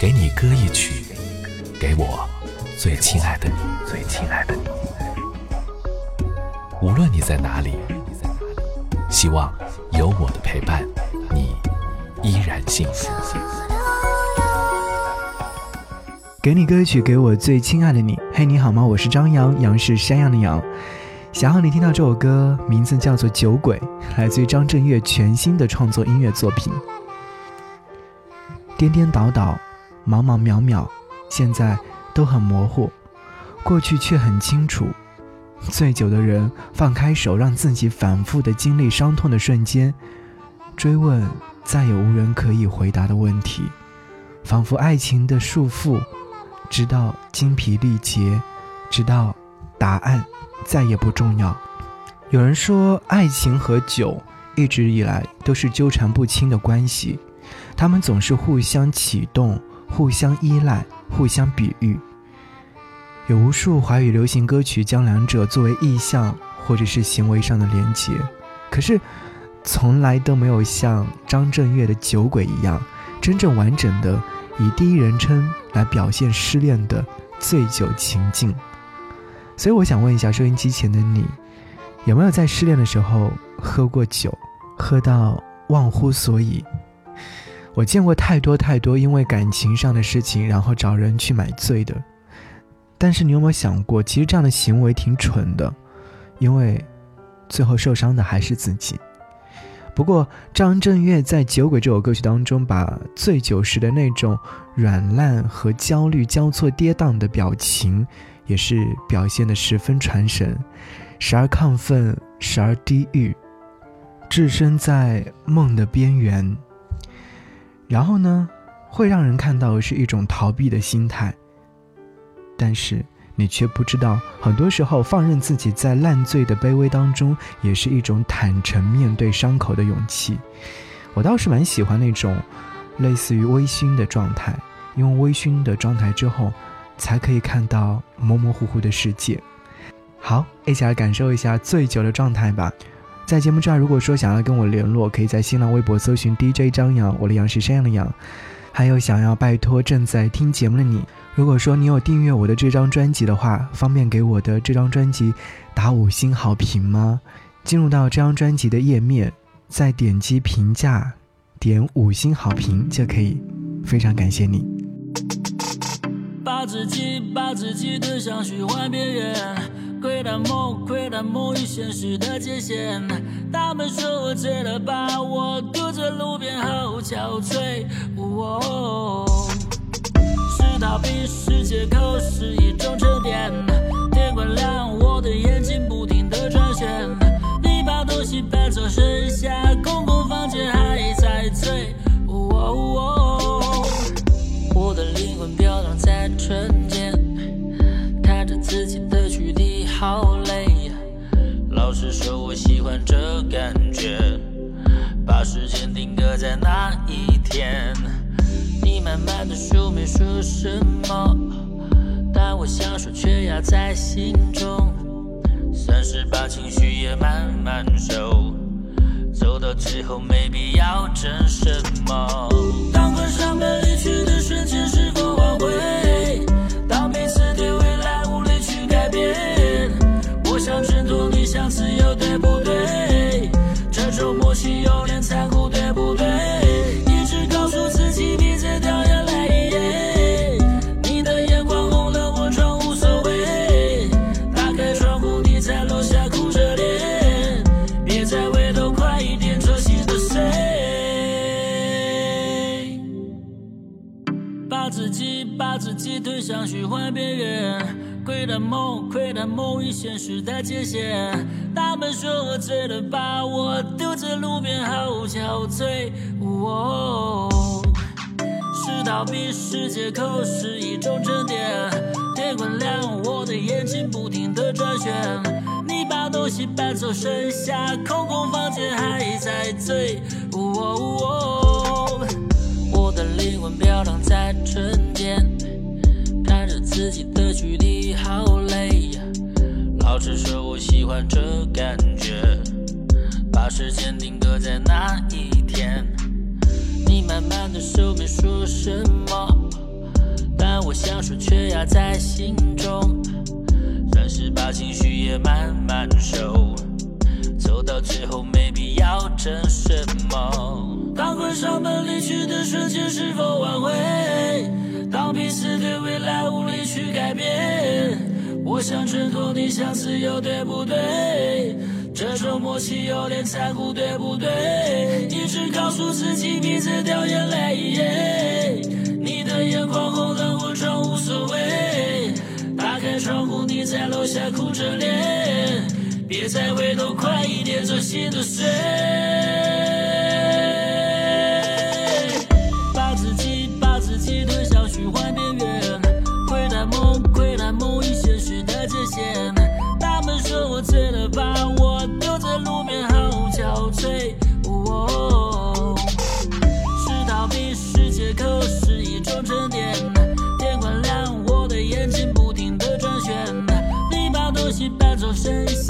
给你歌一曲，给我最亲爱的你，最亲爱的你。无论你在哪里，希望有我的陪伴，你依然幸福。给你歌曲，给我最亲爱的你。嘿，你好吗？我是张扬，杨是山羊的羊。想要你听到这首歌，名字叫做《酒鬼》，来自于张震岳全新的创作音乐作品。颠颠倒倒，茫茫渺渺，现在都很模糊，过去却很清楚。醉酒的人放开手，让自己反复的经历伤痛的瞬间，追问再也无人可以回答的问题，仿佛爱情的束缚。直到精疲力竭，直到答案再也不重要。有人说，爱情和酒一直以来都是纠缠不清的关系，他们总是互相启动、互相依赖、互相比喻。有无数华语流行歌曲将两者作为意象或者是行为上的连结，可是从来都没有像张震岳的《酒鬼》一样，真正完整的。以第一人称来表现失恋的醉酒情境，所以我想问一下收音机前的你，有没有在失恋的时候喝过酒，喝到忘乎所以？我见过太多太多因为感情上的事情，然后找人去买醉的。但是你有没有想过，其实这样的行为挺蠢的，因为最后受伤的还是自己。不过，张震岳在《酒鬼》这首歌曲当中，把醉酒时的那种软烂和焦虑交错跌宕的表情，也是表现得十分传神，时而亢奋，时而低郁，置身在梦的边缘。然后呢，会让人看到是一种逃避的心态，但是。你却不知道，很多时候放任自己在烂醉的卑微当中，也是一种坦诚面对伤口的勇气。我倒是蛮喜欢那种类似于微醺的状态，因为微醺的状态之后，才可以看到模模糊糊的世界。好，一起来感受一下醉酒的状态吧。在节目之外，如果说想要跟我联络，可以在新浪微博搜寻 DJ 张扬，我的杨是山羊的羊。还有想要拜托正在听节目的你。如果说你有订阅我的这张专辑的话，方便给我的这张专辑打五星好评吗？进入到这张专辑的页面，再点击评价，点五星好评就可以。非常感谢你。把自己把自己推向虚幻边缘，窥探梦窥探梦与现实的界限。他们说我醉了，把我独在路边好憔悴。是逃避是借口，是把时间定格在那一天。你慢慢的说没说什么，但我想说却压在心中。算是把情绪也慢慢收，走到最后没必要争什么。当关上门离去的瞬间，是否挽回？自己把自己推向虚幻边缘，窥探梦，窥探梦与现实的界限。他们说我醉了，把我丢在路边，好憔悴。是逃避，是借口，是一种沉淀。天快亮，我的眼睛不停地转圈。你把东西搬走，剩下空空房间还在醉。我的灵魂飘荡在春天。自己的躯体好累，老实说，我喜欢这感觉。把时间定格在那一天，你慢慢的收没说什么，但我想说却压在心中，算是把情绪也慢慢收。走到最后没必要争什么。当关上门离去的瞬间，是否挽回？当彼此对未来无力去改变，我想挣脱你想自由，对不对？这种默契有点残酷，对不对？一直告诉自己别再掉眼泪，你的眼眶红了我装无所谓。打开窗户，你在楼下哭着脸，别再回头，快一点，这心都碎。他们说我醉了，把我丢在路边，好憔悴。是逃避，是借口，是一种沉淀。天快亮，我的眼睛不停地转圈。你把东西搬走，剩下